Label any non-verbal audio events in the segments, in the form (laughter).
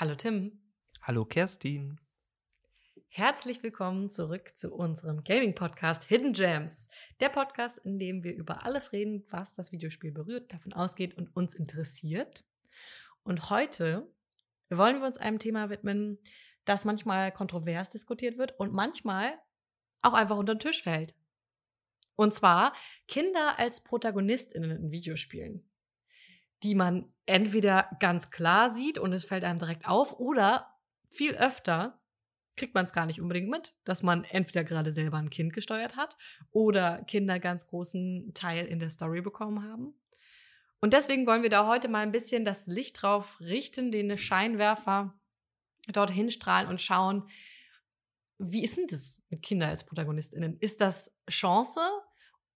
Hallo Tim. Hallo Kerstin. Herzlich willkommen zurück zu unserem Gaming-Podcast Hidden Gems. Der Podcast, in dem wir über alles reden, was das Videospiel berührt, davon ausgeht und uns interessiert. Und heute wollen wir uns einem Thema widmen, das manchmal kontrovers diskutiert wird und manchmal auch einfach unter den Tisch fällt. Und zwar Kinder als ProtagonistInnen in Videospielen die man entweder ganz klar sieht und es fällt einem direkt auf oder viel öfter kriegt man es gar nicht unbedingt mit, dass man entweder gerade selber ein Kind gesteuert hat oder Kinder ganz großen Teil in der Story bekommen haben. Und deswegen wollen wir da heute mal ein bisschen das Licht drauf richten, den Scheinwerfer dorthin strahlen und schauen, wie ist denn das mit Kindern als ProtagonistInnen? Ist das Chance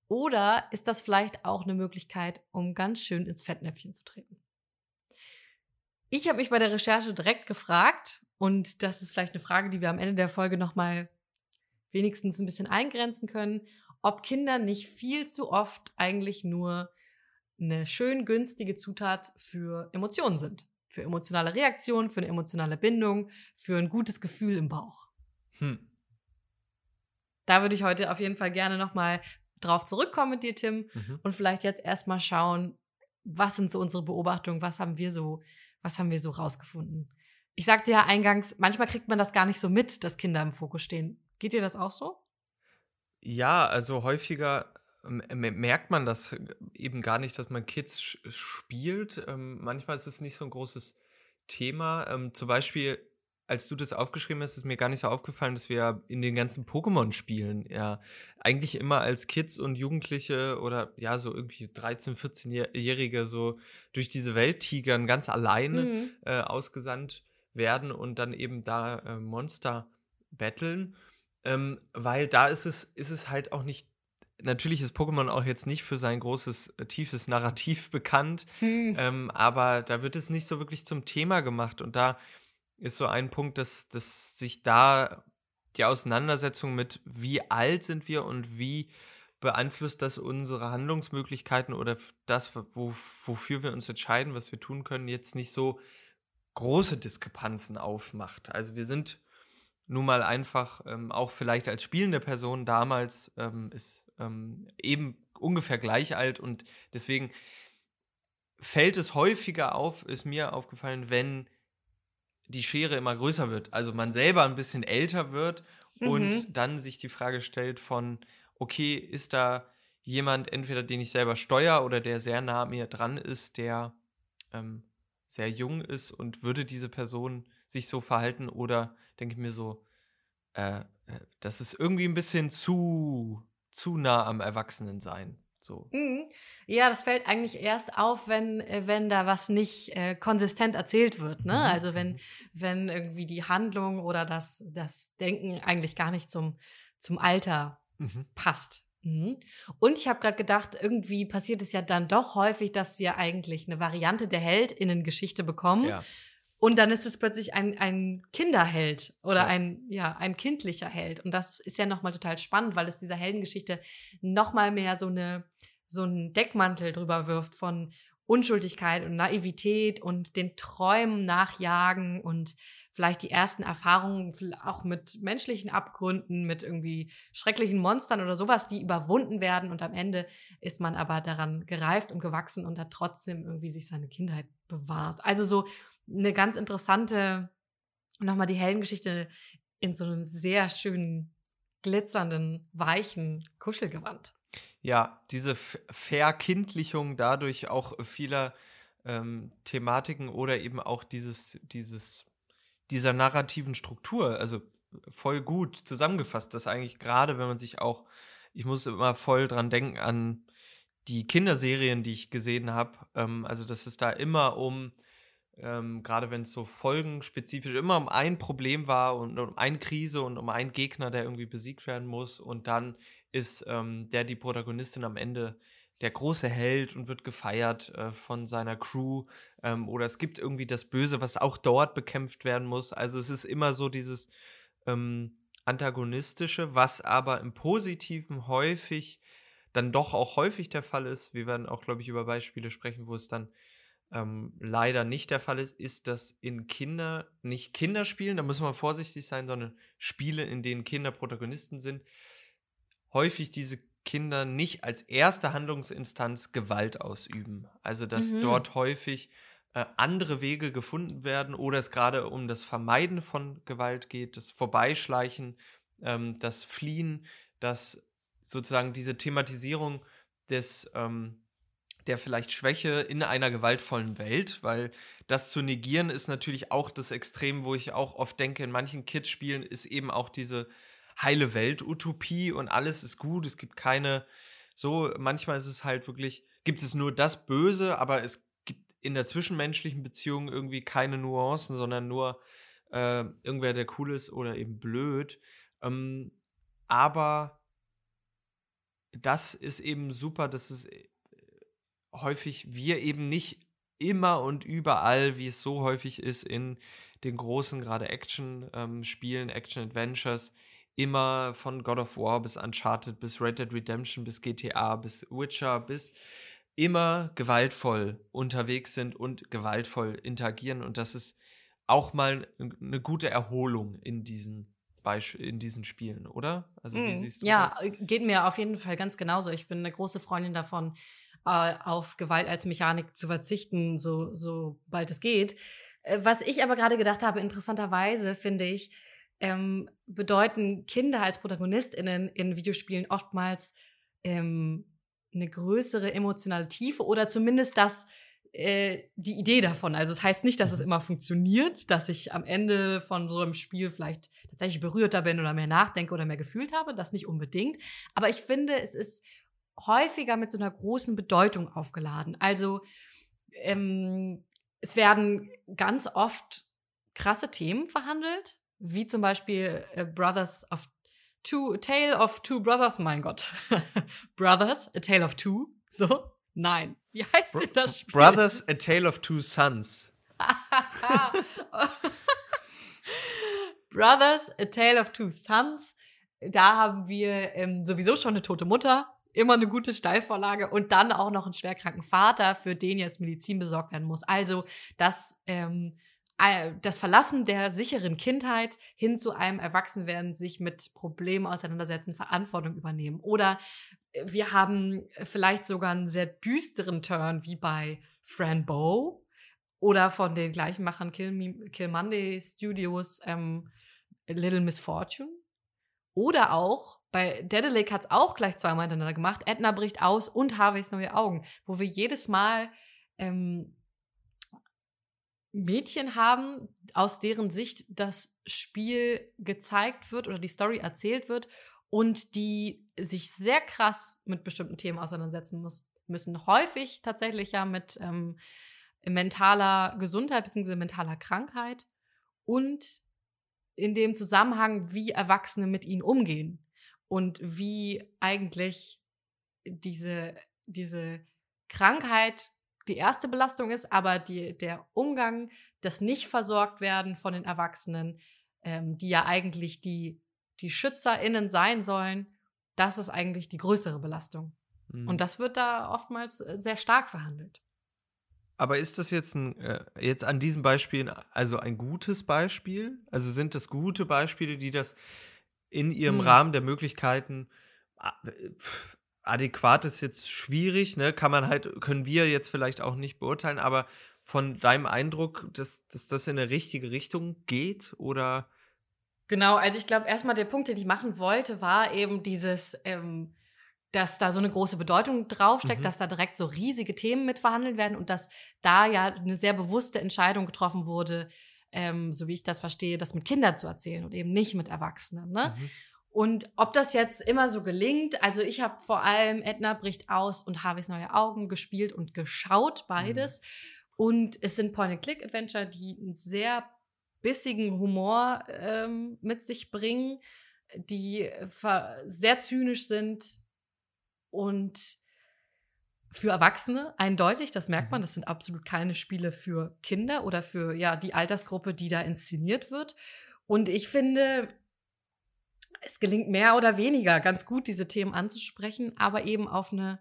oder ist das vielleicht auch eine Möglichkeit, um ganz schön ins Fettnäpfchen zu treten? Ich habe mich bei der Recherche direkt gefragt, und das ist vielleicht eine Frage, die wir am Ende der Folge nochmal wenigstens ein bisschen eingrenzen können, ob Kinder nicht viel zu oft eigentlich nur eine schön günstige Zutat für Emotionen sind. Für emotionale Reaktionen, für eine emotionale Bindung, für ein gutes Gefühl im Bauch. Hm. Da würde ich heute auf jeden Fall gerne nochmal drauf zurückkommen mit dir, Tim, mhm. und vielleicht jetzt erstmal schauen, was sind so unsere Beobachtungen, was haben wir so, was haben wir so rausgefunden. Ich sagte ja eingangs, manchmal kriegt man das gar nicht so mit, dass Kinder im Fokus stehen. Geht dir das auch so? Ja, also häufiger merkt man das eben gar nicht, dass man Kids spielt. Ähm, manchmal ist es nicht so ein großes Thema. Ähm, zum Beispiel als du das aufgeschrieben hast, ist mir gar nicht so aufgefallen, dass wir in den ganzen Pokémon-Spielen ja eigentlich immer als Kids und Jugendliche oder ja, so irgendwie 13-, 14-Jährige so durch diese Welt tigern, ganz alleine mhm. äh, ausgesandt werden und dann eben da äh, Monster battlen. Ähm, weil da ist es, ist es halt auch nicht natürlich ist Pokémon auch jetzt nicht für sein großes, äh, tiefes Narrativ (laughs) bekannt, hm. ähm, aber da wird es nicht so wirklich zum Thema gemacht. Und da ist so ein Punkt, dass, dass sich da die Auseinandersetzung mit, wie alt sind wir und wie beeinflusst das unsere Handlungsmöglichkeiten oder das, wo, wofür wir uns entscheiden, was wir tun können, jetzt nicht so große Diskrepanzen aufmacht. Also wir sind nun mal einfach ähm, auch vielleicht als spielende Person damals ähm, ist ähm, eben ungefähr gleich alt und deswegen fällt es häufiger auf, ist mir aufgefallen, wenn die Schere immer größer wird. Also man selber ein bisschen älter wird mhm. und dann sich die Frage stellt von, okay, ist da jemand entweder, den ich selber steuere oder der sehr nah mir dran ist, der ähm, sehr jung ist und würde diese Person sich so verhalten oder denke ich mir so, äh, äh, das ist irgendwie ein bisschen zu, zu nah am Erwachsenensein. So. Mhm. Ja, das fällt eigentlich erst auf, wenn, äh, wenn da was nicht äh, konsistent erzählt wird. Ne? Mhm. Also wenn, mhm. wenn irgendwie die Handlung oder das, das Denken eigentlich gar nicht zum, zum Alter mhm. passt. Mhm. Und ich habe gerade gedacht, irgendwie passiert es ja dann doch häufig, dass wir eigentlich eine Variante der Heldinnengeschichte bekommen. Ja. Und dann ist es plötzlich ein, ein Kinderheld oder ja. ein, ja, ein kindlicher Held. Und das ist ja nochmal total spannend, weil es dieser Heldengeschichte nochmal mehr so eine, so einen Deckmantel drüber wirft von Unschuldigkeit und Naivität und den Träumen nachjagen und vielleicht die ersten Erfahrungen auch mit menschlichen Abgründen, mit irgendwie schrecklichen Monstern oder sowas, die überwunden werden und am Ende ist man aber daran gereift und gewachsen und hat trotzdem irgendwie sich seine Kindheit bewahrt. Also so eine ganz interessante, nochmal die Heldengeschichte in so einem sehr schönen, glitzernden, weichen Kuschelgewand. Ja, diese Verkindlichung dadurch auch vieler ähm, Thematiken oder eben auch dieses, dieses, dieser narrativen Struktur, also voll gut zusammengefasst, dass eigentlich gerade, wenn man sich auch, ich muss immer voll dran denken an die Kinderserien, die ich gesehen habe, ähm, also dass es da immer um ähm, gerade wenn es so folgenspezifisch immer um ein Problem war und um eine Krise und um einen Gegner, der irgendwie besiegt werden muss. Und dann ist ähm, der die Protagonistin am Ende der große Held und wird gefeiert äh, von seiner Crew. Ähm, oder es gibt irgendwie das Böse, was auch dort bekämpft werden muss. Also es ist immer so dieses ähm, antagonistische, was aber im Positiven häufig dann doch auch häufig der Fall ist. Wir werden auch, glaube ich, über Beispiele sprechen, wo es dann ähm, leider nicht der Fall ist, ist, dass in Kinder, nicht Kinderspielen, da muss man vorsichtig sein, sondern Spiele, in denen Kinder Protagonisten sind, häufig diese Kinder nicht als erste Handlungsinstanz Gewalt ausüben. Also dass mhm. dort häufig äh, andere Wege gefunden werden oder es gerade um das Vermeiden von Gewalt geht, das Vorbeischleichen, ähm, das Fliehen, das sozusagen diese Thematisierung des ähm, der vielleicht Schwäche in einer gewaltvollen Welt, weil das zu negieren ist natürlich auch das Extrem, wo ich auch oft denke, in manchen Kids-Spielen ist eben auch diese heile Welt-Utopie und alles ist gut, es gibt keine, so, manchmal ist es halt wirklich, gibt es nur das Böse, aber es gibt in der zwischenmenschlichen Beziehung irgendwie keine Nuancen, sondern nur äh, irgendwer, der cool ist oder eben blöd. Ähm, aber das ist eben super, dass es häufig wir eben nicht immer und überall, wie es so häufig ist in den großen, gerade Action-Spielen, ähm, Action-Adventures, immer von God of War bis Uncharted, bis Red Dead Redemption, bis GTA, bis Witcher, bis immer gewaltvoll unterwegs sind und gewaltvoll interagieren. Und das ist auch mal eine gute Erholung in diesen in diesen Spielen, oder? Also, wie mm, siehst du ja, das? geht mir auf jeden Fall ganz genauso. Ich bin eine große Freundin davon, äh, auf Gewalt als Mechanik zu verzichten, so, sobald es geht. Äh, was ich aber gerade gedacht habe, interessanterweise finde ich, ähm, bedeuten Kinder als ProtagonistInnen in Videospielen oftmals ähm, eine größere emotionale Tiefe oder zumindest das, äh, die Idee davon. Also es das heißt nicht, dass es mhm. immer funktioniert, dass ich am Ende von so einem Spiel vielleicht tatsächlich berührter bin oder mehr nachdenke oder mehr gefühlt habe. Das nicht unbedingt. Aber ich finde, es ist häufiger mit so einer großen Bedeutung aufgeladen. Also ähm, es werden ganz oft krasse Themen verhandelt, wie zum Beispiel äh, Brothers of Two, A Tale of Two Brothers, mein Gott. (laughs) Brothers, A Tale of Two. So? Nein. Wie heißt denn das Spiel? Brothers, A Tale of Two Sons. (laughs) Brothers, A Tale of Two Sons. Da haben wir ähm, sowieso schon eine tote Mutter immer eine gute Steilvorlage und dann auch noch einen schwerkranken Vater, für den jetzt Medizin besorgt werden muss. Also das, ähm, das Verlassen der sicheren Kindheit hin zu einem Erwachsenwerden, sich mit Problemen auseinandersetzen, Verantwortung übernehmen. Oder wir haben vielleicht sogar einen sehr düsteren Turn wie bei Fran Bow oder von den gleichen Machern Kill, Kill Monday Studios ähm, Little Misfortune. Oder auch bei Dedelic hat es auch gleich zweimal hintereinander gemacht. Edna bricht aus und Harveys neue Augen, wo wir jedes Mal ähm, Mädchen haben, aus deren Sicht das Spiel gezeigt wird oder die Story erzählt wird und die sich sehr krass mit bestimmten Themen auseinandersetzen muss, müssen. Häufig tatsächlich ja mit ähm, mentaler Gesundheit bzw. mentaler Krankheit und in dem Zusammenhang, wie Erwachsene mit ihnen umgehen und wie eigentlich diese, diese Krankheit die erste Belastung ist, aber die, der Umgang, das Nicht-Versorgt-Werden von den Erwachsenen, ähm, die ja eigentlich die, die SchützerInnen sein sollen, das ist eigentlich die größere Belastung. Mhm. Und das wird da oftmals äh, sehr stark verhandelt. Aber ist das jetzt ein, äh, jetzt an diesen Beispielen also ein gutes Beispiel? Also sind das gute Beispiele, die das in ihrem mhm. Rahmen der Möglichkeiten adäquat ist jetzt schwierig, ne? Kann man halt, können wir jetzt vielleicht auch nicht beurteilen, aber von deinem Eindruck, dass, dass das in eine richtige Richtung geht oder? Genau, also ich glaube, erstmal der Punkt, den ich machen wollte, war eben dieses, ähm, dass da so eine große Bedeutung draufsteckt, mhm. dass da direkt so riesige Themen mitverhandelt werden und dass da ja eine sehr bewusste Entscheidung getroffen wurde, ähm, so wie ich das verstehe, das mit Kindern zu erzählen und eben nicht mit Erwachsenen. Ne? Mhm. Und ob das jetzt immer so gelingt, also ich habe vor allem Edna bricht aus und Harveys neue Augen gespielt und geschaut, beides. Mhm. Und es sind Point-and-Click-Adventure, die einen sehr bissigen Humor ähm, mit sich bringen, die sehr zynisch sind und für Erwachsene eindeutig, das merkt man, mhm. das sind absolut keine Spiele für Kinder oder für ja die Altersgruppe, die da inszeniert wird. Und ich finde, es gelingt mehr oder weniger ganz gut, diese Themen anzusprechen, aber eben auf eine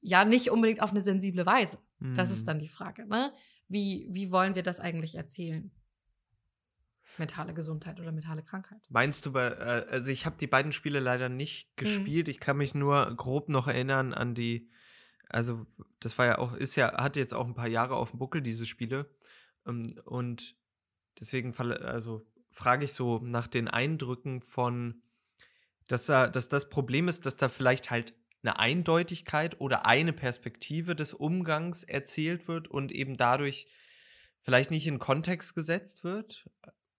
ja nicht unbedingt auf eine sensible Weise. Mhm. Das ist dann die Frage, ne? Wie, wie wollen wir das eigentlich erzählen? Mentale Gesundheit oder mentale Krankheit. Meinst du äh, also ich habe die beiden Spiele leider nicht Mhm. gespielt. Ich kann mich nur grob noch erinnern an die, also das war ja auch, ist ja, hat jetzt auch ein paar Jahre auf dem Buckel, diese Spiele. Ähm, Und deswegen also frage ich so nach den Eindrücken von, dass da, dass das Problem ist, dass da vielleicht halt eine Eindeutigkeit oder eine Perspektive des Umgangs erzählt wird und eben dadurch vielleicht nicht in Kontext gesetzt wird.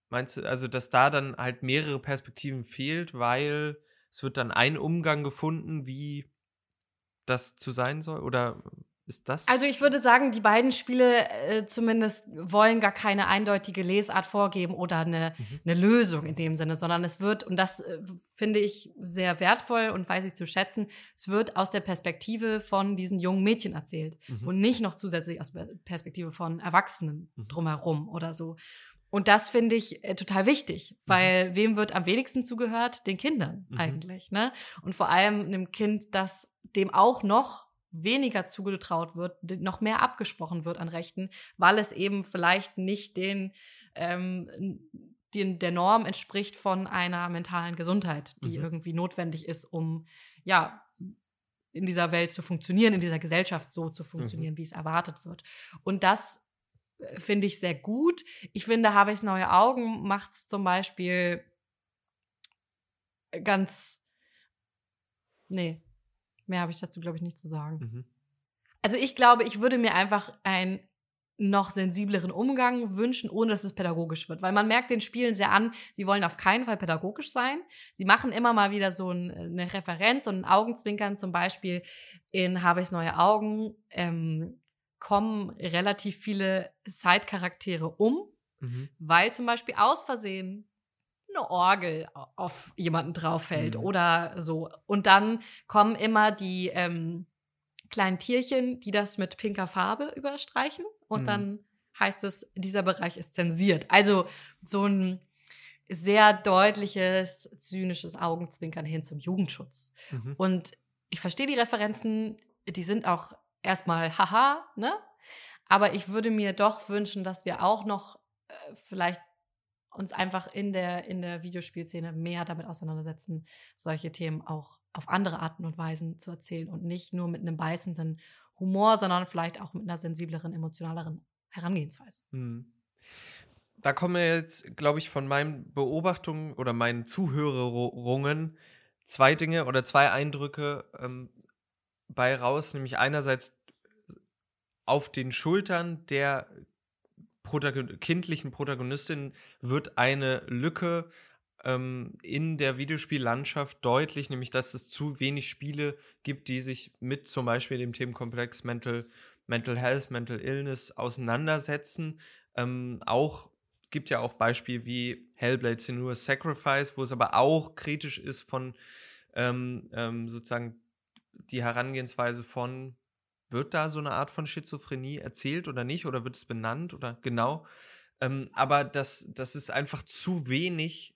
Meinst du, also dass da dann halt mehrere Perspektiven fehlt, weil es wird dann ein Umgang gefunden, wie das zu sein soll? Oder ist das? Also ich würde sagen, die beiden Spiele äh, zumindest wollen gar keine eindeutige Lesart vorgeben oder eine, Mhm. eine Lösung in dem Sinne, sondern es wird, und das äh, finde ich sehr wertvoll und weiß ich zu schätzen, es wird aus der Perspektive von diesen jungen Mädchen erzählt Mhm. und nicht noch zusätzlich aus der Perspektive von Erwachsenen Mhm. drumherum oder so. Und das finde ich äh, total wichtig, weil wem wird am wenigsten zugehört? Den Kindern Mhm. eigentlich, ne? Und vor allem einem Kind, das dem auch noch weniger zugetraut wird, noch mehr abgesprochen wird an Rechten, weil es eben vielleicht nicht den, ähm, den der Norm entspricht von einer mentalen Gesundheit, die Mhm. irgendwie notwendig ist, um ja in dieser Welt zu funktionieren, in dieser Gesellschaft so zu funktionieren, wie es erwartet wird. Und das finde ich sehr gut. Ich finde, habe ich neue Augen macht es zum Beispiel ganz. Nee, mehr habe ich dazu, glaube ich, nicht zu sagen. Mhm. Also ich glaube, ich würde mir einfach einen noch sensibleren Umgang wünschen, ohne dass es pädagogisch wird. Weil man merkt den Spielen sehr an, sie wollen auf keinen Fall pädagogisch sein. Sie machen immer mal wieder so ein, eine Referenz und ein Augenzwinkern. Zum Beispiel in Harveys Neue Augen ähm, kommen relativ viele Side-Charaktere um, Mhm. weil zum Beispiel aus Versehen eine Orgel au- auf jemanden drauf fällt Mhm. oder so. Und dann kommen immer die ähm, kleinen Tierchen, die das mit pinker Farbe überstreichen. Und Mhm. dann heißt es, dieser Bereich ist zensiert. Also so ein sehr deutliches, zynisches Augenzwinkern hin zum Jugendschutz. Mhm. Und ich verstehe die Referenzen, die sind auch erstmal haha, ne? Aber ich würde mir doch wünschen, dass wir auch noch äh, vielleicht uns einfach in der, in der Videospielszene mehr damit auseinandersetzen, solche Themen auch auf andere Arten und Weisen zu erzählen und nicht nur mit einem beißenden Humor, sondern vielleicht auch mit einer sensibleren, emotionaleren Herangehensweise. Mhm. Da kommen wir jetzt, glaube ich, von meinen Beobachtungen oder meinen Zuhörungen zwei Dinge oder zwei Eindrücke ähm, bei raus, nämlich einerseits auf den Schultern der Protagon kindlichen Protagonistin wird eine Lücke ähm, in der Videospiellandschaft deutlich, nämlich dass es zu wenig Spiele gibt, die sich mit zum Beispiel dem Themenkomplex Mental, Mental Health, Mental Illness auseinandersetzen. Ähm, auch gibt ja auch Beispiele wie Hellblade Senua's Sacrifice, wo es aber auch kritisch ist von ähm, ähm, sozusagen die Herangehensweise von wird da so eine Art von Schizophrenie erzählt oder nicht? Oder wird es benannt oder genau? Ähm, aber dass, dass es einfach zu wenig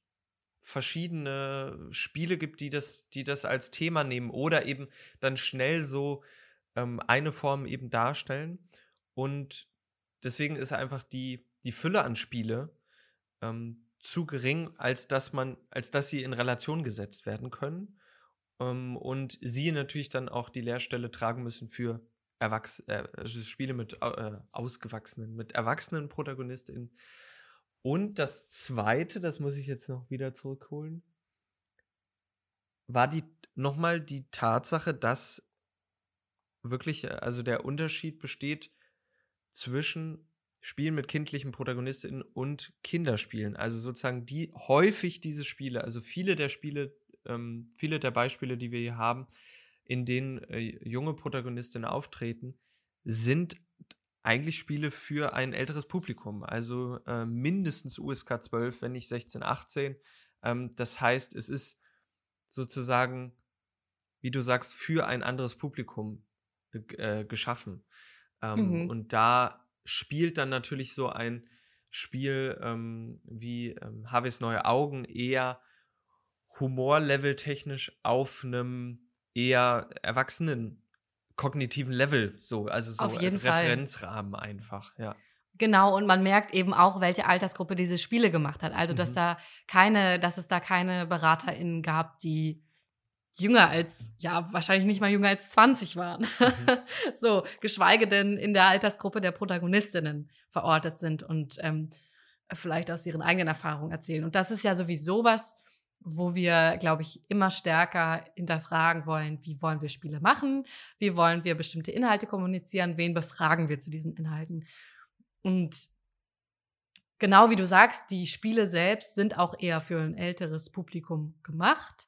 verschiedene Spiele gibt, die das, die das als Thema nehmen oder eben dann schnell so ähm, eine Form eben darstellen. Und deswegen ist einfach die, die Fülle an Spiele ähm, zu gering, als dass man, als dass sie in Relation gesetzt werden können. Ähm, und sie natürlich dann auch die Lehrstelle tragen müssen für Erwachs äh, also Spiele mit äh, ausgewachsenen, mit erwachsenen ProtagonistInnen. Und das zweite, das muss ich jetzt noch wieder zurückholen, war die nochmal die Tatsache, dass wirklich, äh, also der Unterschied besteht zwischen Spielen mit kindlichen ProtagonistInnen und Kinderspielen. Also sozusagen die häufig diese Spiele, also viele der Spiele, ähm, viele der Beispiele, die wir hier haben, in denen äh, junge Protagonistinnen auftreten, sind eigentlich Spiele für ein älteres Publikum. Also äh, mindestens USK 12, wenn nicht 16, 18. Ähm, das heißt, es ist sozusagen, wie du sagst, für ein anderes Publikum äh, geschaffen. Ähm, Mhm. Und da spielt dann natürlich so ein Spiel ähm, wie ähm, Harveys neue Augen eher Humorlevel technisch auf einem eher erwachsenen kognitiven Level, so, also so als Fall. Referenzrahmen einfach, ja. Genau, und man merkt eben auch, welche Altersgruppe diese Spiele gemacht hat. Also, dass Mhm. da keine, dass es da keine BeraterInnen gab, die jünger als, ja, wahrscheinlich nicht mal jünger als 20 waren. (laughs) so, geschweige denn in der Altersgruppe der Protagonistinnen verortet sind und ähm, vielleicht aus ihren eigenen Erfahrungen erzählen. Und das ist ja sowieso was, wo wir, glaube ich, immer stärker hinterfragen wollen, wie wollen wir Spiele machen, wie wollen wir bestimmte Inhalte kommunizieren, wen befragen wir zu diesen Inhalten. Und genau wie du sagst, die Spiele selbst sind auch eher für ein älteres Publikum gemacht.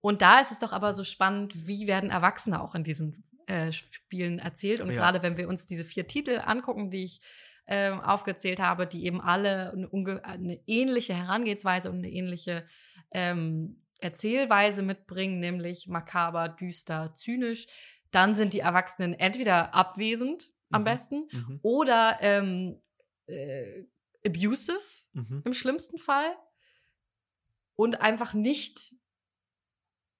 Und da ist es doch aber so spannend, wie werden Erwachsene auch in diesen äh, Spielen erzählt. Und Ja. gerade wenn wir uns diese vier Titel angucken, die ich ähm, aufgezählt habe, die eben alle eine, eine ähnliche Herangehensweise und eine ähnliche ähm, Erzählweise mitbringen, nämlich makaber, düster, zynisch, dann sind die Erwachsenen entweder abwesend am Mhm. besten Mhm. oder ähm, äh, abusive Mhm. im schlimmsten Fall und einfach nicht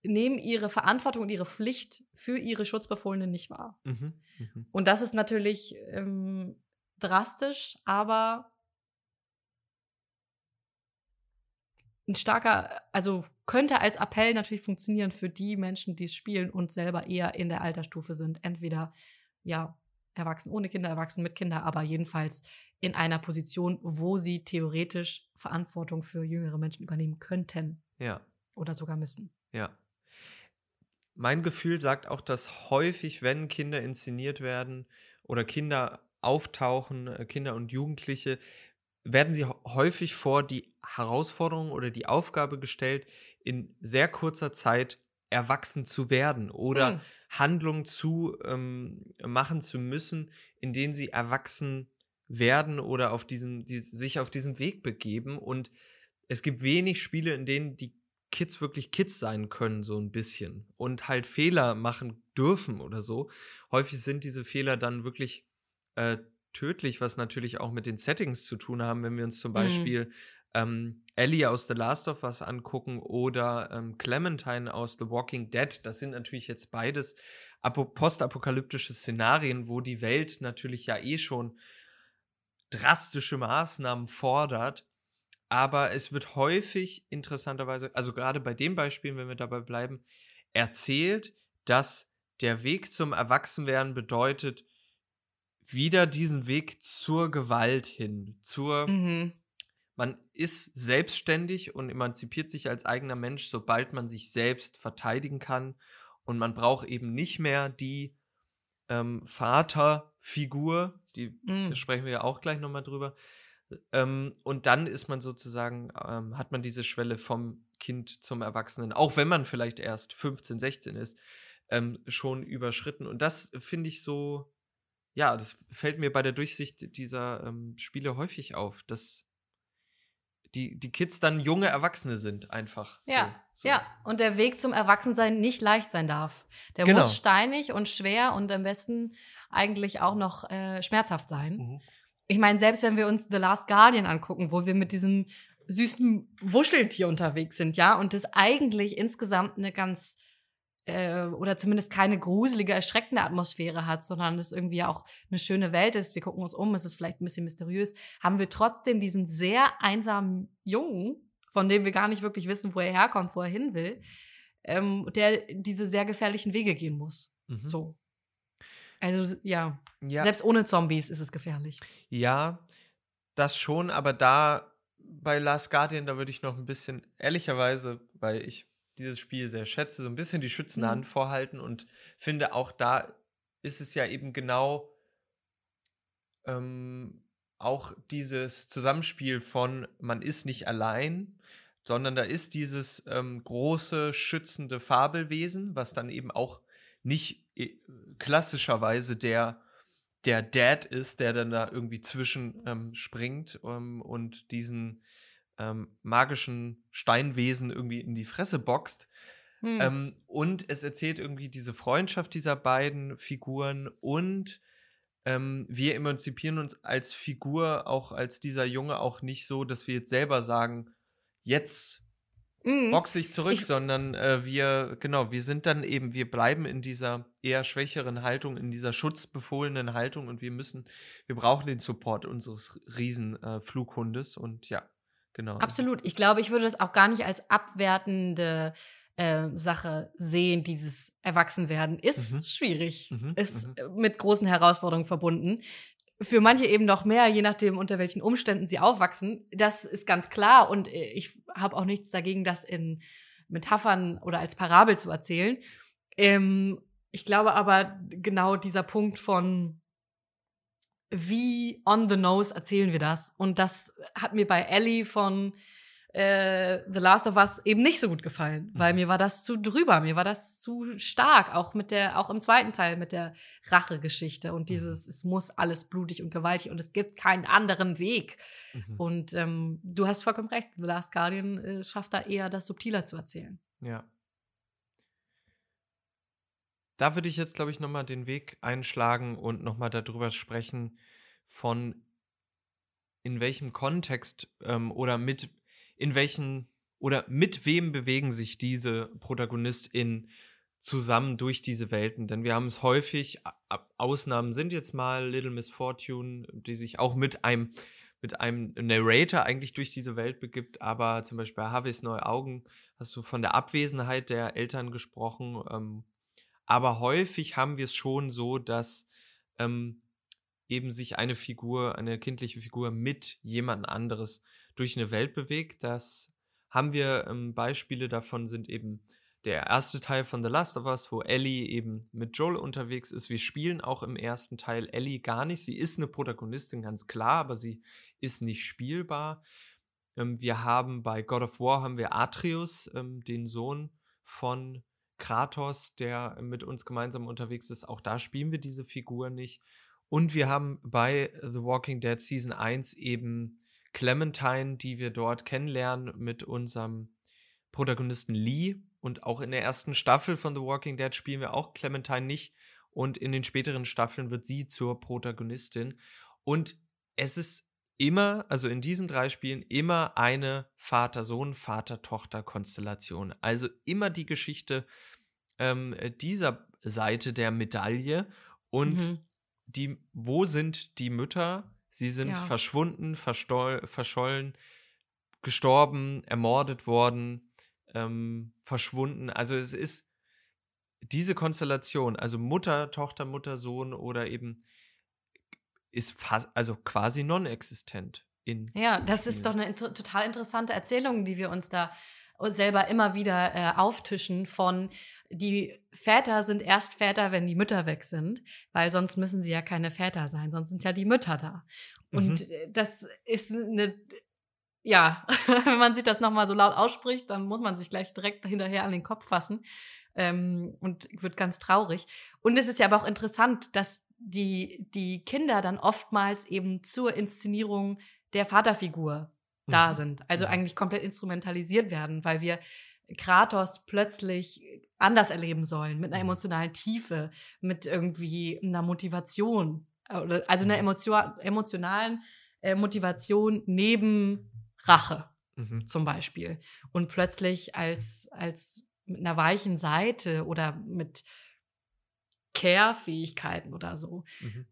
nehmen ihre Verantwortung und ihre Pflicht für ihre Schutzbefohlenen nicht wahr. Mhm. Mhm. Und das ist natürlich ähm, drastisch, aber ein starker, also könnte als Appell natürlich funktionieren für die Menschen, die es spielen und selber eher in der Altersstufe sind. Entweder, ja, erwachsen ohne Kinder, erwachsen mit Kinder, aber jedenfalls in einer Position, wo sie theoretisch Verantwortung für jüngere Menschen übernehmen könnten Ja. oder sogar müssen. Ja. Mein Gefühl sagt auch, dass häufig, wenn Kinder inszeniert werden oder Kinder auftauchen, äh, Kinder und Jugendliche, werden sie hä- häufig vor die Herausforderung oder die Aufgabe gestellt, in sehr kurzer Zeit erwachsen zu werden oder Hm. Handlungen zu ähm, machen zu müssen, in denen sie erwachsen werden oder auf diesem, die, sich auf diesem Weg begeben. Und es gibt wenig Spiele, in denen die Kids wirklich Kids sein können, so ein bisschen. Und halt Fehler machen dürfen oder so. Häufig sind diese Fehler dann wirklich äh, tödlich, was natürlich auch mit den Settings zu tun haben, wenn wir uns zum Mhm. Beispiel ähm, Ellie aus The Last of Us angucken oder ähm, Clementine aus The Walking Dead. Das sind natürlich jetzt beides apo- postapokalyptische Szenarien, wo die Welt natürlich ja eh schon drastische Maßnahmen fordert. Aber es wird häufig interessanterweise, also gerade bei dem Beispiel, wenn wir dabei bleiben, erzählt, dass der Weg zum Erwachsenwerden bedeutet, wieder diesen Weg zur Gewalt hin, zur Mhm. man ist selbstständig und emanzipiert sich als eigener Mensch, sobald man sich selbst verteidigen kann. Und man braucht eben nicht mehr die ähm, Vaterfigur, die Mhm. da sprechen wir ja auch gleich nochmal drüber. Ähm, und dann ist man sozusagen, ähm, hat man diese Schwelle vom Kind zum Erwachsenen, auch wenn man vielleicht erst 15, 16 ist, ähm, schon überschritten. Und das finde ich so, ja, das fällt mir bei der Durchsicht dieser ähm, Spiele häufig auf, dass die, die Kids dann junge Erwachsene sind, einfach. so, Ja, so. ja. Und der Weg zum Erwachsensein nicht leicht sein darf. Der Genau. muss steinig und schwer und am besten eigentlich auch noch äh, schmerzhaft sein. Mhm. Ich meine, selbst wenn wir uns The Last Guardian angucken, wo wir mit diesem süßen Wuscheltier unterwegs sind, ja, und das eigentlich insgesamt eine ganz äh, oder zumindest keine gruselige, erschreckende Atmosphäre hat, sondern es irgendwie auch eine schöne Welt ist. Wir gucken uns um, es ist vielleicht ein bisschen mysteriös, haben wir trotzdem diesen sehr einsamen Jungen, von dem wir gar nicht wirklich wissen, wo er herkommt, wo er hin will, ähm, der diese sehr gefährlichen Wege gehen muss. Mhm. So. Also ja, Ja. selbst ohne Zombies ist es gefährlich. Ja, das schon, aber da bei Last Guardian, da würde ich noch ein bisschen, ehrlicherweise, weil ich dieses Spiel sehr schätze, so ein bisschen die schützende Mhm. Hand vorhalten und finde, auch da ist es ja eben genau ähm, auch dieses Zusammenspiel von man ist nicht allein, sondern da ist dieses ähm, große, schützende Fabelwesen, was dann eben auch nicht äh, klassischerweise der der Dad ist, der dann da irgendwie zwischen ähm, springt ähm, und diesen ähm, magischen Steinwesen irgendwie in die Fresse boxt. Hm. Ähm, und es erzählt irgendwie diese Freundschaft dieser beiden Figuren und ähm, wir emanzipieren uns als Figur, auch als dieser Junge, auch nicht so, dass wir jetzt selber sagen, jetzt mhm. boxig zurück, ich, sondern äh, wir, genau, wir sind dann eben, wir bleiben in dieser eher schwächeren Haltung, in dieser schutzbefohlenen Haltung und wir müssen, wir brauchen den Support unseres Riesenflughundes äh, und ja, genau. Absolut. Ich glaube, ich würde das auch gar nicht als abwertende äh, Sache sehen, dieses Erwachsenwerden. Ist mhm. schwierig, mhm. ist mhm. mit großen Herausforderungen verbunden für manche eben noch mehr, je nachdem, unter welchen Umständen sie aufwachsen. Das ist ganz klar. Und äh, ich habe auch nichts dagegen, das in Metaphern oder als Parabel zu erzählen. Ähm, ich glaube aber genau dieser Punkt von wie on the nose erzählen wir das? Und das hat mir bei Ellie von äh, The Last of Us eben nicht so gut gefallen, weil mhm. mir war das zu drüber, mir war das zu stark, auch mit der, auch im zweiten Teil mit der Rachegeschichte und mhm. dieses, es muss alles blutig und gewaltig und es gibt keinen anderen Weg. Mhm. Und ähm, du hast vollkommen recht, The Last Guardian äh, schafft da eher, das subtiler zu erzählen. Ja. Da würde ich jetzt, glaube ich, nochmal den Weg einschlagen und nochmal darüber sprechen, von in welchem Kontext ähm, oder mit in welchen oder mit wem bewegen sich diese ProtagonistInnen zusammen durch diese Welten? Denn wir haben es häufig, Ausnahmen sind jetzt mal Little Miss Fortune, die sich auch mit einem mit einem Narrator eigentlich durch diese Welt begibt, aber zum Beispiel bei Harveys Neue Augen hast du von der Abwesenheit der Eltern gesprochen. Ähm, aber häufig haben wir es schon so, dass ähm, eben sich eine Figur, eine kindliche Figur mit jemand anderes durch eine Welt bewegt. Das haben wir ähm, Beispiele davon sind eben der erste Teil von The Last of Us, wo Ellie eben mit Joel unterwegs ist. Wir spielen auch im ersten Teil Ellie gar nicht. Sie ist eine Protagonistin, ganz klar, aber sie ist nicht spielbar. Ähm, wir haben bei God of War haben wir Atreus, ähm, den Sohn von Kratos, der mit uns gemeinsam unterwegs ist. Auch da spielen wir diese Figur nicht. Und wir haben bei The Walking Dead Season 1 eben Clementine, die wir dort kennenlernen mit unserem Protagonisten Lee. Und auch in der ersten Staffel von The Walking Dead spielen wir auch Clementine nicht. Und in den späteren Staffeln wird sie zur Protagonistin. Und es ist immer, also in diesen drei Spielen, immer eine Vater-Sohn, Vater-Tochter-Konstellation. Also immer die Geschichte ähm, dieser Seite der Medaille. Und mhm. die, wo sind die Mütter? Sie sind ja. verschwunden, verschollen, gestorben, ermordet worden, ähm, verschwunden. Also es ist diese Konstellation, also Mutter, Tochter, Mutter, Sohn oder eben ist fast, also quasi non-existent. In ja, das ist doch eine inter total interessante Erzählung, die wir uns da selber immer wieder äh, auftischen von die Väter sind erst Väter, wenn die Mütter weg sind, weil sonst müssen sie ja keine Väter sein, sonst sind ja die Mütter da. Und mhm. Äh, das ist eine, ja, (laughs) wenn man sich das nochmal so laut ausspricht, dann muss man sich gleich direkt hinterher an den Kopf fassen ähm, und wird ganz traurig. Und es ist ja aber auch interessant, dass die, die Kinder dann oftmals eben zur Inszenierung der Vaterfigur da mhm. sind. Also eigentlich komplett instrumentalisiert werden, weil wir Kratos plötzlich anders erleben sollen, mit einer mhm. emotionalen Tiefe, mit irgendwie einer Motivation, also einer mhm. Emotion, emotionalen äh, Motivation neben Rache mhm. zum Beispiel. Und plötzlich als, als mit einer weichen Seite oder mit Care-Fähigkeiten oder so. Mhm.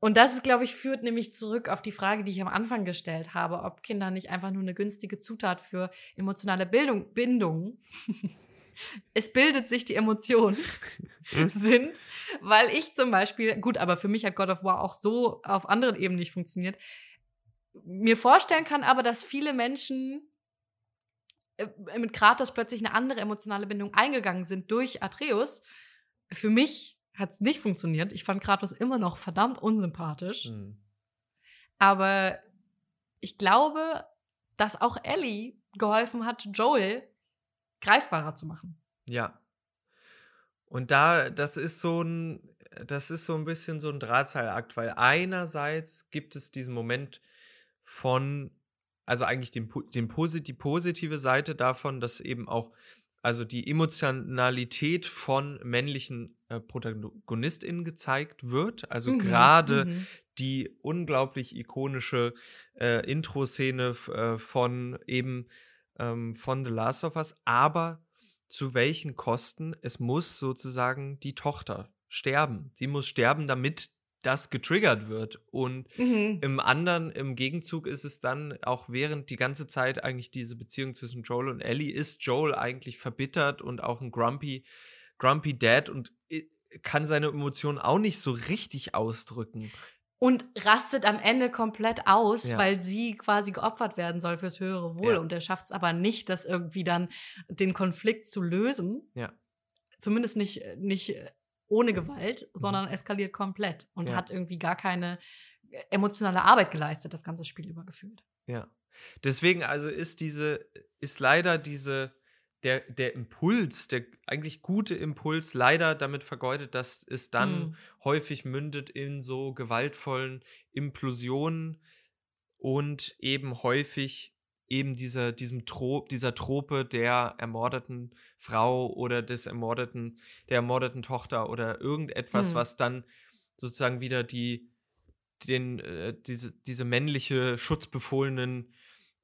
Und das ist, glaube ich, führt nämlich zurück auf die Frage, die ich am Anfang gestellt habe, ob Kinder nicht einfach nur eine günstige Zutat für emotionale Bildung, Bindung, (laughs) es bildet sich die Emotion (laughs) sind, weil ich zum Beispiel, gut, aber für mich hat God of War auch so auf anderen Ebenen nicht funktioniert, mir vorstellen kann aber, dass viele Menschen äh, mit Kratos plötzlich eine andere emotionale Bindung eingegangen sind durch Atreus. Für mich hat es nicht funktioniert. Ich fand Kratos immer noch verdammt unsympathisch. Mhm. Aber ich glaube, dass auch Ellie geholfen hat, Joel greifbarer zu machen. Ja. Und da, das ist so ein, das ist so ein bisschen so ein Drahtseilakt, weil einerseits gibt es diesen Moment von, also eigentlich den, den, die positive Seite davon, dass eben auch also die Emotionalität von männlichen äh, ProtagonistInnen gezeigt wird. Also mhm, gerade mhm. die unglaublich ikonische äh, Intro-Szene äh, von eben ähm, von The Last of Us, aber zu welchen Kosten? Es muss sozusagen die Tochter sterben. Sie muss sterben, damit das getriggert wird. Und mhm. im anderen, im Gegenzug ist es dann auch während die ganze Zeit eigentlich diese Beziehung zwischen Joel und Ellie, ist Joel eigentlich verbittert und auch ein grumpy, grumpy Dad und äh, kann seine Emotionen auch nicht so richtig ausdrücken. Und rastet am Ende komplett aus, ja. weil sie quasi geopfert werden soll fürs höhere Wohl. Ja. Und er schafft es aber nicht, das irgendwie dann den Konflikt zu lösen. Ja. Zumindest nicht, nicht ohne Gewalt, mhm. sondern eskaliert komplett und ja. hat irgendwie gar keine äh, emotionale Arbeit geleistet, das ganze Spiel übergefühlt. Ja. Deswegen also ist diese, ist leider diese, der, der Impuls, der eigentlich gute Impuls, leider damit vergeudet, dass es dann mhm. häufig mündet in so gewaltvollen Implosionen und eben häufig eben dieser, diesem Trop, dieser Trope der ermordeten Frau oder des ermordeten, der ermordeten Tochter oder irgendetwas, mhm. was dann sozusagen wieder die, den, äh, diese, diese männliche schutzbefohlenen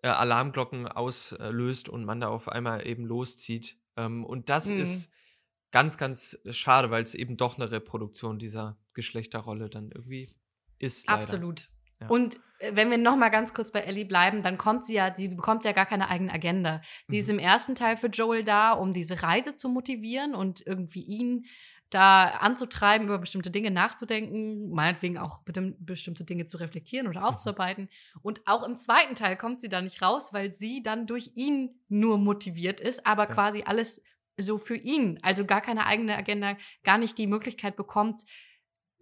äh, Alarmglocken auslöst und man da auf einmal eben loszieht. Ähm, und das mhm. ist ganz, ganz schade, weil es eben doch eine Reproduktion dieser Geschlechterrolle dann irgendwie ist. Leider. Absolut. Und äh, wenn wir noch mal ganz kurz bei Ellie bleiben, dann kommt sie ja, sie bekommt ja gar keine eigene Agenda. Sie mhm. ist im ersten Teil für Joel da, um diese Reise zu motivieren und irgendwie ihn da anzutreiben, über bestimmte Dinge nachzudenken, meinetwegen auch bestimmte Dinge zu reflektieren oder aufzuarbeiten. Und auch im zweiten Teil kommt sie da nicht raus, weil sie dann durch ihn nur motiviert ist, aber ja. quasi alles so für ihn, also gar keine eigene Agenda, gar nicht die Möglichkeit bekommt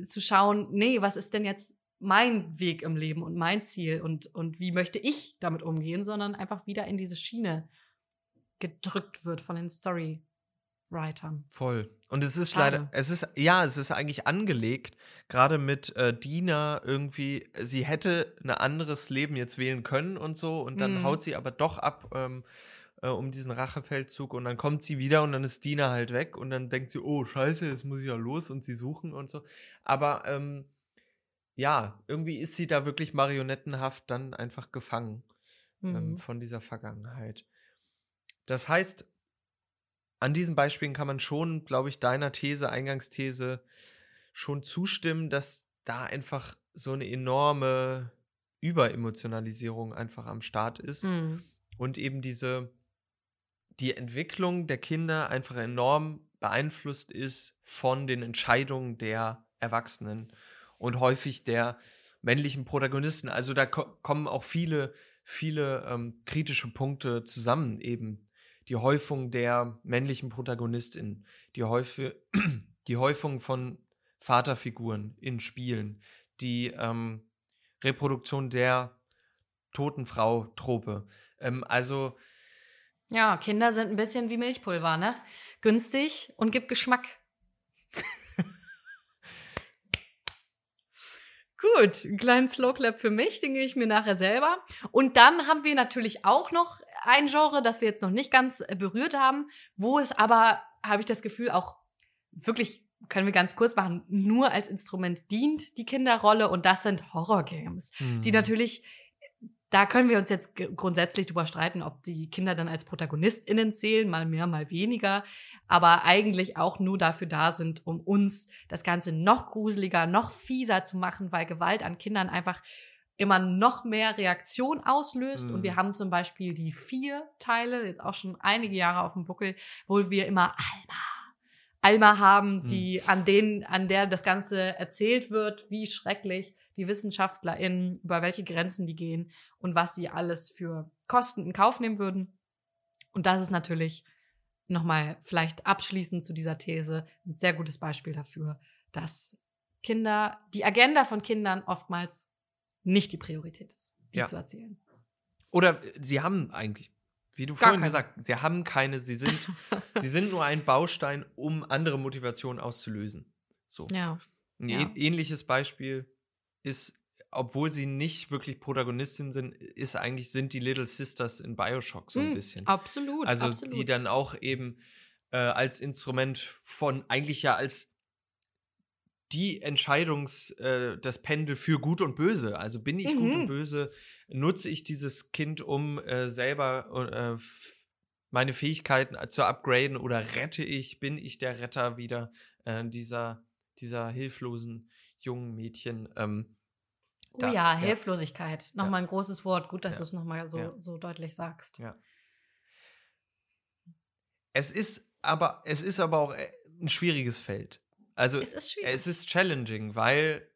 zu schauen, nee, was ist denn jetzt mein Weg im Leben und mein Ziel und, und wie möchte ich damit umgehen, sondern einfach wieder in diese Schiene gedrückt wird von den Storywritern. Voll. Und es ist Schade. leider, es ist, ja, es ist eigentlich angelegt, gerade mit äh, Dina irgendwie, sie hätte ein anderes Leben jetzt wählen können und so, und dann mm. haut sie aber doch ab ähm, äh, um diesen Rachefeldzug und dann kommt sie wieder und dann ist Dina halt weg und dann denkt sie, oh, scheiße, jetzt muss ich ja los und sie suchen und so. Aber ähm, ja, irgendwie ist sie da wirklich marionettenhaft dann einfach gefangen ähm, mhm. ähm, von dieser Vergangenheit. Das heißt, an diesen Beispielen kann man schon, glaube ich, deiner These, Eingangsthese, schon zustimmen, dass da einfach so eine enorme Überemotionalisierung einfach am Start ist mhm. und eben diese die Entwicklung der Kinder einfach enorm beeinflusst ist von den Entscheidungen der Erwachsenen und häufig der männlichen Protagonisten. Also da ko kommen auch viele, viele ähm, kritische Punkte zusammen, eben die Häufung der männlichen Protagonistin, die, Häufe, (clears throat) die Häufung von Vaterfiguren in Spielen, die ähm, Reproduktion der toten Frau-Trope. Ähm, also ja, Kinder sind ein bisschen wie Milchpulver, ne? Günstig und gibt Geschmack. Gut, einen kleinen Slow Clap für mich, den gehe ich mir nachher selber. Und dann haben wir natürlich auch noch ein Genre, das wir jetzt noch nicht ganz äh, berührt haben, wo es aber, habe ich das Gefühl, auch wirklich, können wir ganz kurz machen, nur als Instrument dient, die Kinderrolle. Und das sind Horror-Games, mhm. die natürlich da können wir uns jetzt grundsätzlich drüber streiten, ob die Kinder dann als ProtagonistInnen zählen, mal mehr, mal weniger, aber eigentlich auch nur dafür da sind, um uns das Ganze noch gruseliger, noch fieser zu machen, weil Gewalt an Kindern einfach immer noch mehr Reaktion auslöst. Mhm. Und wir mhm. haben zum Beispiel die vier Teile, jetzt auch schon einige Jahre auf dem Buckel, wo wir immer Alma, Alma haben, hm. die, mhm. an denen, an der das Ganze erzählt wird, wie schrecklich die WissenschaftlerInnen, über welche Grenzen die gehen und was sie alles für Kosten in Kauf nehmen würden. Und das ist natürlich nochmal vielleicht abschließend zu dieser These ein sehr gutes Beispiel dafür, dass Kinder, die Agenda von Kindern oftmals nicht die Priorität ist, die ja. zu erzählen. Oder sie haben eigentlich wie du Gar vorhin keine. gesagt sie haben keine, sie sind, (laughs) sie sind nur ein Baustein, um andere Motivationen auszulösen. So. Ja. Ein ja. ähnliches Beispiel ist, obwohl sie nicht wirklich Protagonistin sind, ist eigentlich, sind die Little Sisters in Bioshock so ein mm, bisschen. Absolut. Also absolut. die dann auch eben äh, als Instrument von, eigentlich ja als die Entscheidungs, äh, das Pendel für Gut und Böse. Also bin ich mhm. gut und mhm. böse? Nutze ich dieses Kind, um äh, selber äh, meine Fähigkeiten zu upgraden oder rette ich, bin ich der Retter wieder äh, dieser, dieser hilflosen jungen Mädchen? Ähm, oh da, ja, Hilflosigkeit. Nochmal ja. ein großes Wort. Gut, dass ja. du es nochmal so, ja. so deutlich sagst. Ja. Es ist aber, es ist aber auch äh, ein schwieriges Feld. Also es ist, es ist challenging, weil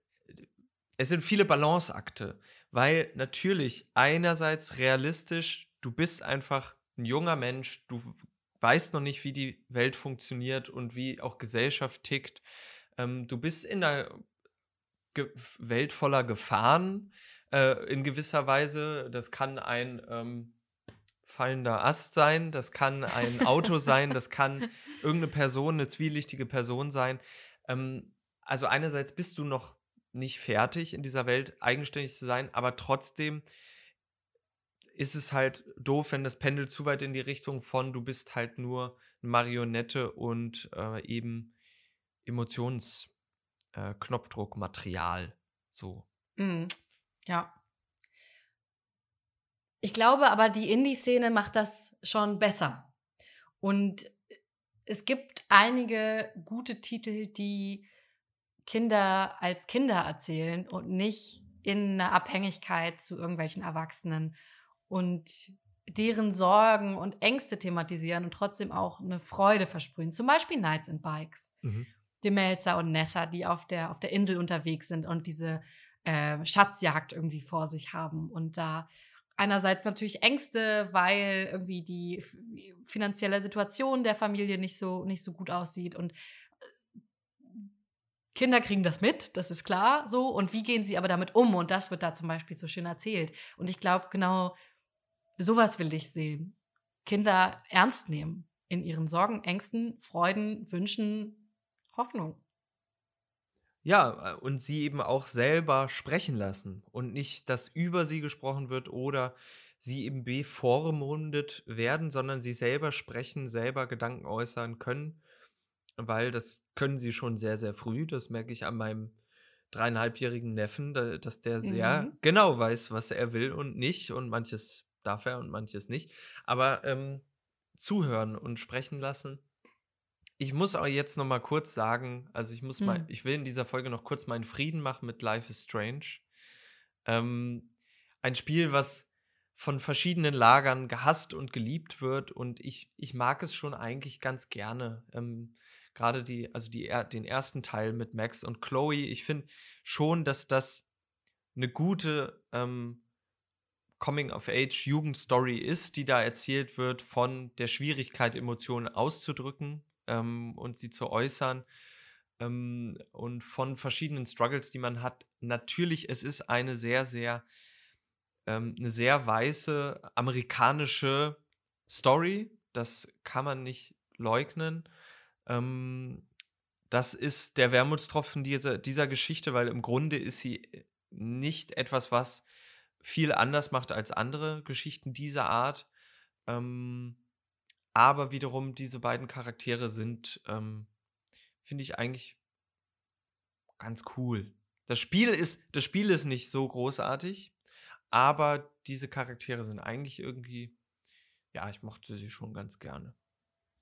es sind viele Balanceakte. Weil natürlich einerseits realistisch, du bist einfach ein junger Mensch, du weißt noch nicht, wie die Welt funktioniert und wie auch Gesellschaft tickt. Ähm, du bist in einer Welt voller Gefahren äh, in gewisser Weise. Das kann ein ähm, fallender Ast sein, das kann ein Auto (laughs) sein, das kann irgendeine Person, eine zwielichtige Person sein. Ähm, also einerseits bist du noch nicht fertig in dieser Welt eigenständig zu sein, aber trotzdem ist es halt doof, wenn das Pendel zu weit in die Richtung von du bist halt nur eine Marionette und äh, eben Emotionsknopfdruckmaterial. Äh, so. Mm, ja. Ich glaube aber, die Indie-Szene macht das schon besser. Und es gibt einige gute Titel, die Kinder als Kinder erzählen und nicht in einer Abhängigkeit zu irgendwelchen Erwachsenen und deren Sorgen und Ängste thematisieren und trotzdem auch eine Freude versprühen. Zum Beispiel Nights and Bikes. Mhm. Die Melzer und Nessa, die auf der, auf der Insel unterwegs sind und diese äh, Schatzjagd irgendwie vor sich haben und da einerseits natürlich Ängste, weil irgendwie die finanzielle Situation der Familie nicht so, nicht so gut aussieht und Kinder kriegen das mit, das ist klar so. Und wie gehen sie aber damit um? Und das wird da zum Beispiel so schön erzählt. Und ich glaube, genau Sowas will ich sehen. Kinder ernst nehmen in ihren Sorgen, Ängsten, Freuden, Wünschen, Hoffnung. Ja, äh, und sie eben auch selber sprechen lassen und nicht, dass über sie gesprochen wird oder sie eben bevormundet werden, sondern sie selber sprechen, selber Gedanken äußern können, weil das können sie schon sehr, sehr früh. Das merke ich an meinem dreieinhalbjährigen Neffen, dass der sehr mhm. genau weiß, was er will und nicht und manches darf er und manches nicht. Aber ähm, zuhören und sprechen lassen. Ich muss auch jetzt noch mal kurz sagen, also ich muss hm. mal, ich will in dieser Folge noch kurz meinen Frieden machen mit Life is Strange. Ähm, ein Spiel, was von verschiedenen Lagern gehasst und geliebt wird und ich, ich mag es schon eigentlich ganz gerne. Ähm, Gerade die, also die, den ersten Teil mit Max und Chloe. Ich finde schon, dass das eine gute ähm, Coming-of-Age-Jugendstory ist, die da erzählt wird von der Schwierigkeit, Emotionen auszudrücken ähm, und sie zu äußern ähm, und von verschiedenen Struggles, die man hat. Natürlich, es ist eine sehr, sehr, ähm, eine sehr weiße amerikanische Story. Das kann man nicht leugnen. Ähm, das ist der Wermutstropfen dieser, dieser Geschichte, weil im Grunde ist sie nicht etwas, was viel anders macht als andere Geschichten dieser Art. Ähm, aber wiederum, diese beiden Charaktere sind, ähm, finde ich eigentlich ganz cool. Das Spiel ist, das Spiel ist nicht so großartig, aber diese Charaktere sind eigentlich irgendwie, ja, ich mochte sie schon ganz gerne.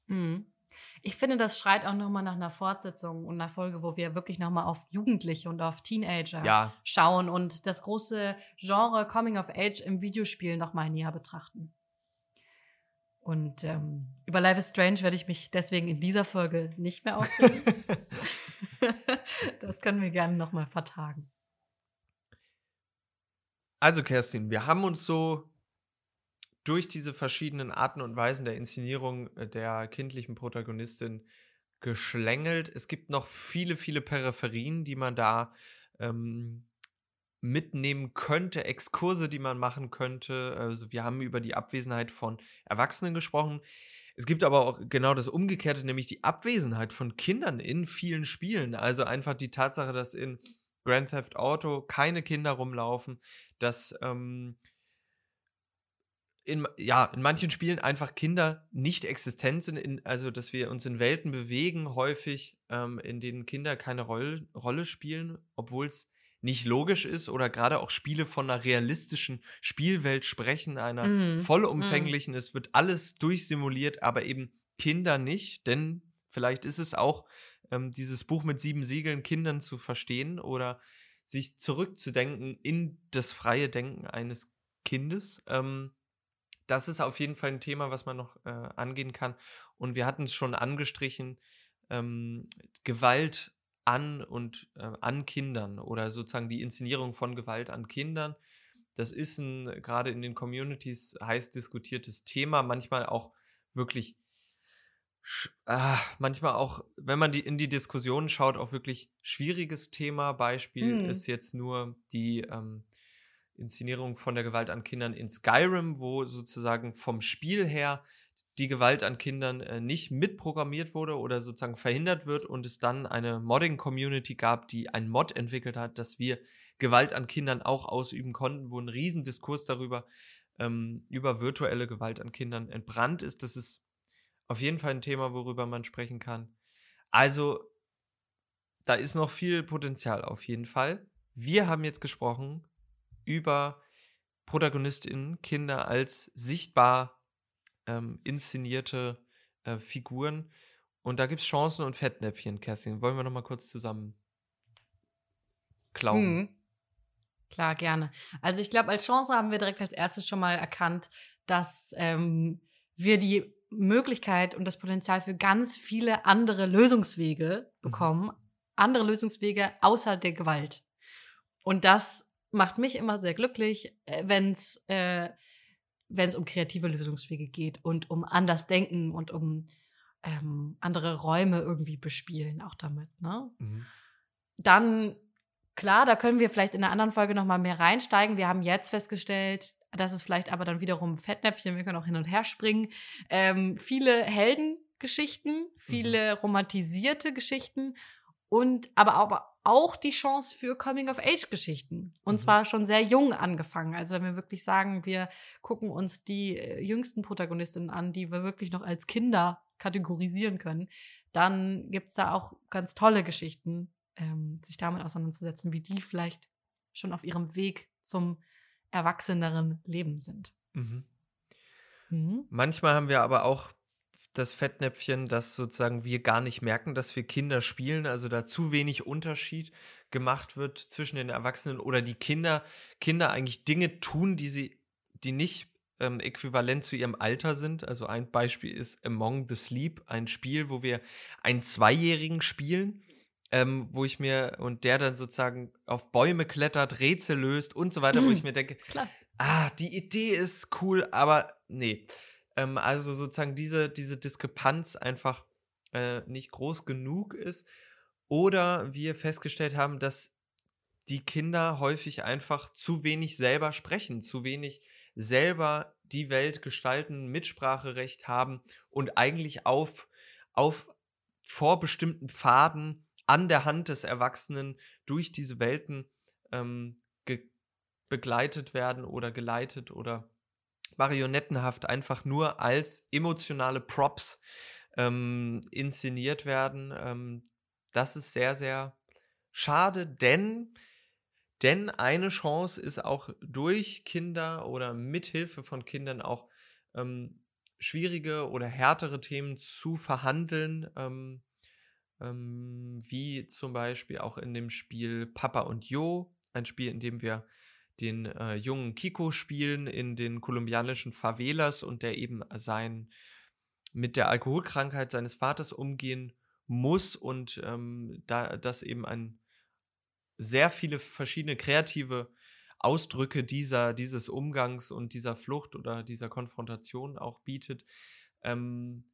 Mhm. Ich finde, das schreit auch nochmal nach einer Fortsetzung und einer Folge, wo wir wirklich nochmal auf Jugendliche und auf Teenager ja. schauen und das große Genre Coming of Age im Videospiel nochmal näher betrachten. Und ähm, über Life is Strange werde ich mich deswegen in dieser Folge nicht mehr aufregen. (laughs) das können wir gerne nochmal vertagen. Also, Kerstin, wir haben uns so durch diese verschiedenen Arten und Weisen der Inszenierung äh, der kindlichen Protagonistin geschlängelt. Es gibt noch viele, viele Peripherien, die man da ähm, mitnehmen könnte, Exkurse, die man machen könnte. Also wir haben über die Abwesenheit von Erwachsenen gesprochen. Es gibt aber auch genau das Umgekehrte, nämlich die Abwesenheit von Kindern in vielen Spielen. Also einfach die Tatsache, dass in Grand Theft Auto keine Kinder rumlaufen, dass ähm, in, ja, in manchen Spielen einfach Kinder nicht existent sind, in, also dass wir uns in Welten bewegen, häufig, ähm, in denen Kinder keine Roll, Rolle spielen, obwohl es nicht logisch ist oder gerade auch Spiele von einer realistischen Spielwelt sprechen, einer mm. vollumfänglichen, mm. es wird alles durchsimuliert, aber eben Kinder nicht, denn vielleicht ist es auch ähm, dieses Buch mit sieben Siegeln Kindern zu verstehen oder sich zurückzudenken in das freie Denken eines Kindes. Ähm, das ist auf jeden Fall ein Thema, was man noch äh, angehen kann. Und wir hatten es schon angestrichen, ähm, Gewalt an und äh, an Kindern oder sozusagen die Inszenierung von Gewalt an Kindern. Das ist ein gerade in den Communities heiß diskutiertes Thema, manchmal auch wirklich ah, manchmal auch, wenn man die in die Diskussion schaut, auch wirklich schwieriges Thema. Beispiel hm. ist jetzt nur die ähm, Inszenierung von der Gewalt an Kindern in Skyrim, wo sozusagen vom Spiel her die Gewalt an Kindern äh, nicht mitprogrammiert wurde oder sozusagen verhindert wird und es dann eine Modding-Community gab, die ein Mod entwickelt hat, dass wir Gewalt an Kindern auch ausüben konnten, wo ein Riesendiskurs darüber ähm, über virtuelle Gewalt an Kindern entbrannt ist. Das ist auf jeden Fall ein Thema, worüber man sprechen kann. Also, da ist noch viel Potenzial auf jeden Fall. Wir haben jetzt gesprochen über ProtagonistInnen, Kinder als sichtbar ähm, inszenierte äh, Figuren. Und da gibt es Chancen und Fettnäpfchen, Kerstin. Wollen wir noch mal kurz zusammen glauben? Hm. Klar, gerne. Also ich glaube, als Chance haben wir direkt als erstes schon mal erkannt, dass ähm, wir die Möglichkeit und das Potenzial für ganz viele andere Lösungswege mhm. bekommen. Mhm. Andere Lösungswege außer der Gewalt. Und das macht mich immer sehr glücklich, wenn es äh, wenn es um kreative Lösungswege geht und um anders denken und um ähm, andere Räume irgendwie bespielen, auch damit. Ne? Mhm. Dann, klar, da können wir vielleicht in einer anderen Folge nochmal mehr reinsteigen. Wir haben jetzt festgestellt, das ist vielleicht aber dann wiederum Fettnäpfchen, wir können auch hin und her springen. Ähm, viele Heldengeschichten, viele mhm. romantisierte Geschichten und aber, aber auch die Chance für Coming-of-Age-Geschichten. Und mhm. zwar schon sehr jung angefangen. Also wenn wir wirklich sagen, wir gucken uns die äh, jüngsten Protagonistinnen an, die wir wirklich noch als Kinder kategorisieren können, dann gibt es da auch ganz tolle Geschichten, ähm, sich damit auseinanderzusetzen, wie die vielleicht schon auf ihrem Weg zum erwachseneren Leben sind. Mhm. Mhm. Manchmal haben wir aber auch das Fettnäpfchen, dass sozusagen wir gar nicht merken, dass wir Kinder spielen, also da zu wenig Unterschied gemacht wird zwischen den Erwachsenen oder die Kinder, Kinder eigentlich Dinge tun, die sie, die nicht ähm, äquivalent zu ihrem Alter sind. Also ein Beispiel ist Among the Sleep, ein Spiel, wo wir einen Zweijährigen spielen ähm, wo ich mir und der dann sozusagen auf Bäume klettert, Rätsel löst und so weiter, mhm. wo ich mir denke, Klar. ah, die Idee ist cool, aber nee. Ähm, also sozusagen diese, diese Diskrepanz einfach äh, nicht groß genug ist. Oder wir festgestellt haben, dass die Kinder häufig einfach zu wenig selber sprechen, zu wenig selber die Welt gestalten, Mitspracherecht haben und eigentlich auf, auf vorbestimmten Pfaden an der Hand des Erwachsenen durch diese Welten ähm, begleitet werden oder geleitet oder marionettenhaft einfach nur als emotionale Props ähm, inszeniert werden. Ähm, das ist sehr, sehr schade, denn, denn eine Chance ist auch durch Kinder oder mithilfe von Kindern auch ähm, schwierige oder härtere Themen zu verhandeln, ähm, ähm, wie zum Beispiel auch in dem Spiel Papa und Jo, ein Spiel, in dem wir den äh, jungen Kiko spielen in den kolumbianischen Favelas und der eben sein mit der Alkoholkrankheit seines Vaters umgehen muss und ähm, da das eben ein sehr viele verschiedene kreative Ausdrücke dieser, dieses Umgangs und dieser Flucht oder dieser Konfrontation auch bietet. Ähm,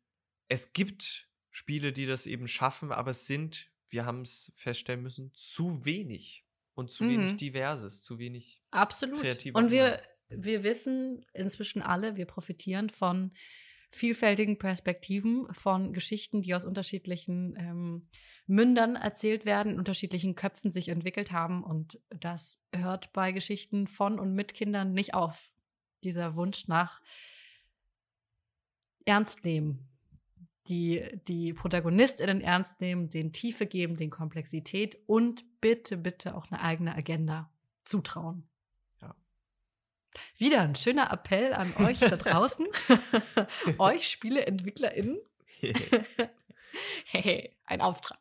es gibt Spiele, die das eben schaffen, aber es sind, wir haben es feststellen müssen, zu wenig und zu mhm. wenig diverses, zu wenig Absolut. kreative. Und wir, wir wissen inzwischen alle, wir profitieren von vielfältigen Perspektiven, von Geschichten, die aus unterschiedlichen ähm, Mündern erzählt werden, unterschiedlichen Köpfen sich entwickelt haben. Und das hört bei Geschichten von und mit Kindern nicht auf. dieser Wunsch nach Ernst nehmen. Die, die ProtagonistInnen ernst nehmen, den Tiefe geben, den Komplexität und bitte, bitte auch eine eigene Agenda zutrauen. Ja. Wieder ein schöner Appell an euch da (laughs) draußen, (laughs) euch SpieleentwicklerInnen. hey, ein Auftrag.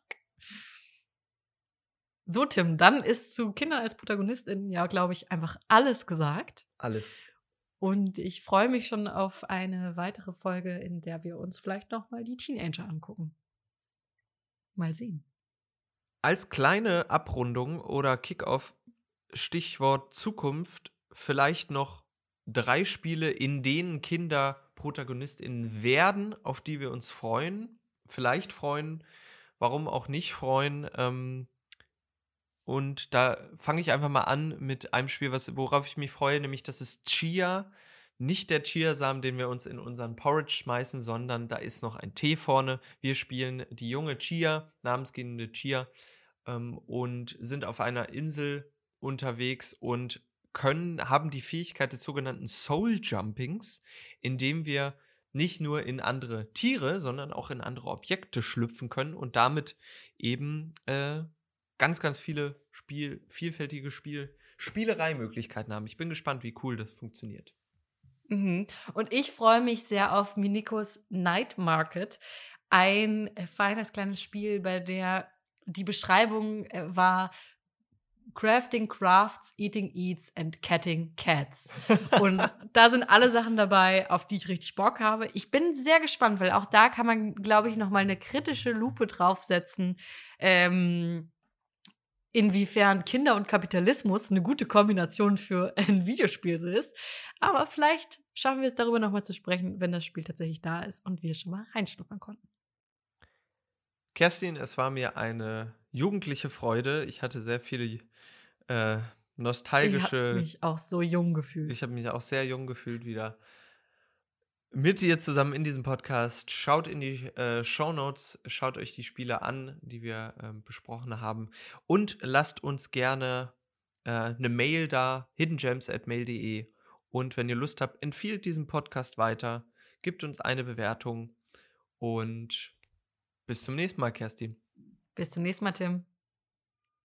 So, Tim, dann ist zu Kindern als ProtagonistInnen ja, glaube ich, einfach alles gesagt. Alles. Und ich freue mich schon auf eine weitere Folge, in der wir uns vielleicht noch mal die Teenager angucken. Mal sehen. Als kleine Abrundung oder Kickoff, Stichwort Zukunft, vielleicht noch drei Spiele, in denen Kinder ProtagonistInnen werden, auf die wir uns freuen. Vielleicht freuen, warum auch nicht freuen. Ähm, und da fange ich einfach mal an mit einem Spiel, was, worauf ich mich freue, nämlich das ist Chia. Nicht der Chiasamen, den wir uns in unseren Porridge schmeißen, sondern da ist noch ein Tee vorne. Wir spielen die junge Chia, namensgebende Chia, ähm, und sind auf einer Insel unterwegs und können, haben die Fähigkeit des sogenannten Soul Jumpings, indem wir nicht nur in andere Tiere, sondern auch in andere Objekte schlüpfen können und damit eben äh, ganz, ganz viele Spiel, vielfältige Spiel, Spielereimöglichkeiten haben. Ich bin gespannt, wie cool das funktioniert. Mhm. Und ich freue mich sehr auf Minikos Night Market. Ein äh, feines kleines Spiel, bei der die Beschreibung äh, war Crafting Crafts, Eating Eats and Catting Cats. (laughs) Und da sind alle Sachen dabei, auf die ich richtig Bock habe. Ich bin sehr gespannt, weil auch da kann man, glaube ich, noch mal eine kritische Lupe draufsetzen. Ähm, inwiefern Kinder und Kapitalismus eine gute Kombination für (laughs) ein Videospiel ist. Aber vielleicht schaffen wir es darüber nochmal zu sprechen, wenn das Spiel tatsächlich da ist und wir schon mal reinschnuppern konnten. Kerstin, es war mir eine jugendliche Freude. Ich hatte sehr viele äh, nostalgische. Ich habe mich auch so jung gefühlt. Ich habe mich auch sehr jung gefühlt wieder mit dir zusammen in diesem Podcast. Schaut in die äh, Show Notes, schaut euch die Spiele an, die wir äh, besprochen haben und lasst uns gerne äh, eine Mail da, hiddengems@mail.de und wenn ihr Lust habt, empfiehlt diesen Podcast weiter, gebt uns eine Bewertung und bis zum nächsten Mal, Kerstin. Bis zum nächsten Mal, Tim.